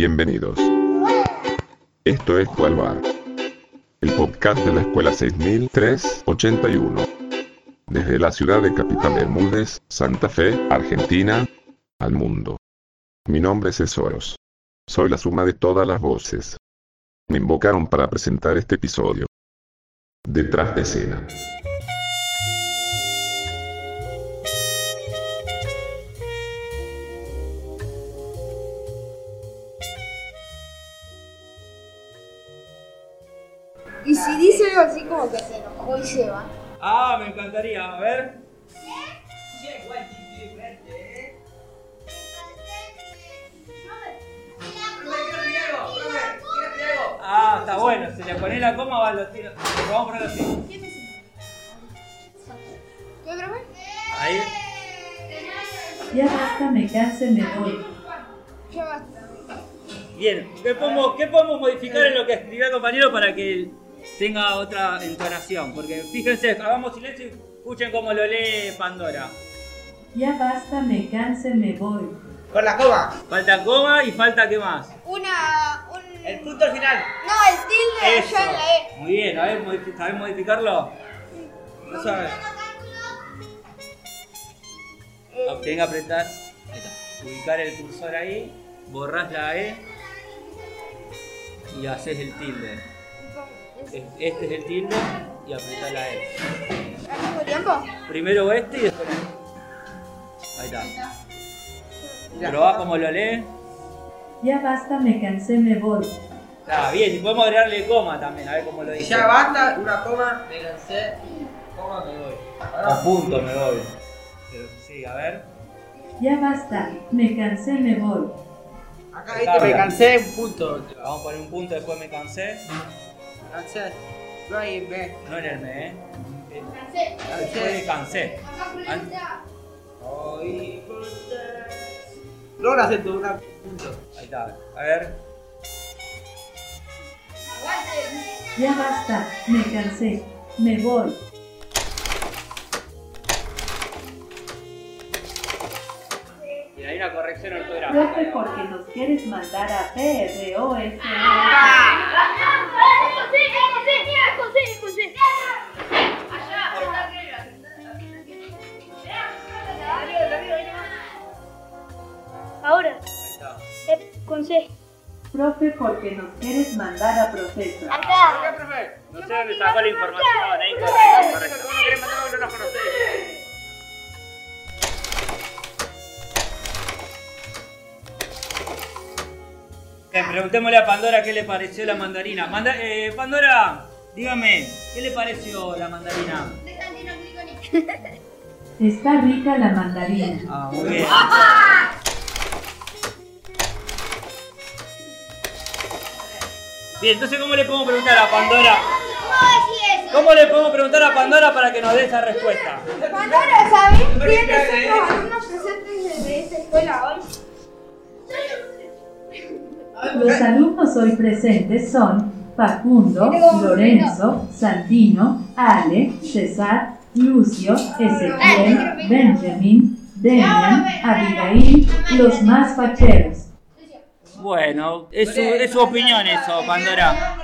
Bienvenidos. Esto es Jualbar. El podcast de la Escuela 6381. Desde la ciudad de Capital Bermúdez, Santa Fe, Argentina, al mundo. Mi nombre es Esoros. Soy la suma de todas las voces. Me invocaron para presentar este episodio. Detrás de escena. Y si dice algo así como que se enojó y se va. Ah, me encantaría, a ver. Ah, está bueno. Si le pones la coma, va a los tiros. Vamos a ponerlo así. ¿Qué? Ahí. Ya basta, me canse, me voy. Ya basta. Bien. ¿Qué podemos, ¿Qué podemos modificar en lo que escribió el compañero para que tenga otra entonación? Porque fíjense, hagamos silencio y escuchen cómo lo lee Pandora. Ya basta, me canse, me voy. Con la coma. Falta coma y falta qué más. Una. Un... El punto al final. No, el tilde Eso. en la E. Muy bien, a ver, modifi- ¿sabés modificarlo? No sabes. Tienen que apretar. Ubicar el cursor ahí, borrás la E y haces el tilde. Es- Este es el tilde y apretás la E. ¿Al mismo tiempo? Primero este y después Ahí está. Probá cómo lo lee. Ya basta, me cansé, me voy. Está bien, y podemos agregarle coma también, a ver cómo lo dice. Ya basta, una coma, me cansé, coma, me voy. A punto me voy. Pero sí, a ver. Ya basta, me cansé, me voy. Acá viste, me cansé, un punto. Vamos a poner un punto, después me cansé. Me cansé. No hay B. No en el me, ¿eh? Cansé. Después me cansé. An- Hoy No lo acento, una punto. Ahí está. A ver. Ya basta, me cansé, me voy. Y hay una corrección ortográfica. Profe, porque nos quieres mandar a PROS. Profe, porque nos quieres mandar a proceso. Acá. profe? No sé dónde sacó la información, ¿eh? Incorrecta, incorrecta. ¿Cómo querés mandar a no nos conocés? Eh, preguntémosle a Pandora qué le pareció la mandarina. Manda- eh, Pandora, dígame, ¿qué le pareció la mandarina? Está rica la mandarina. Ah, muy bien. Bien, entonces ¿cómo le podemos preguntar a Pandora? ¿Cómo le podemos preguntar a Pandora para que nos dé esa respuesta? Pandora, ¿sabes quiénes son los alumnos presentes de esta escuela hoy? Los alumnos hoy presentes son Facundo, Lorenzo, Santino, Ale, César, Lucio, Ezequiel, Benjamin, Demian, Abigail, los más facheros. Bueno, es su, es su opinión eso, Pandora.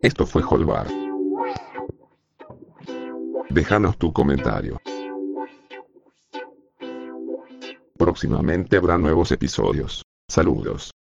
Esto fue Holbar. Déjanos tu comentario. Próximamente habrá nuevos episodios. Saludos.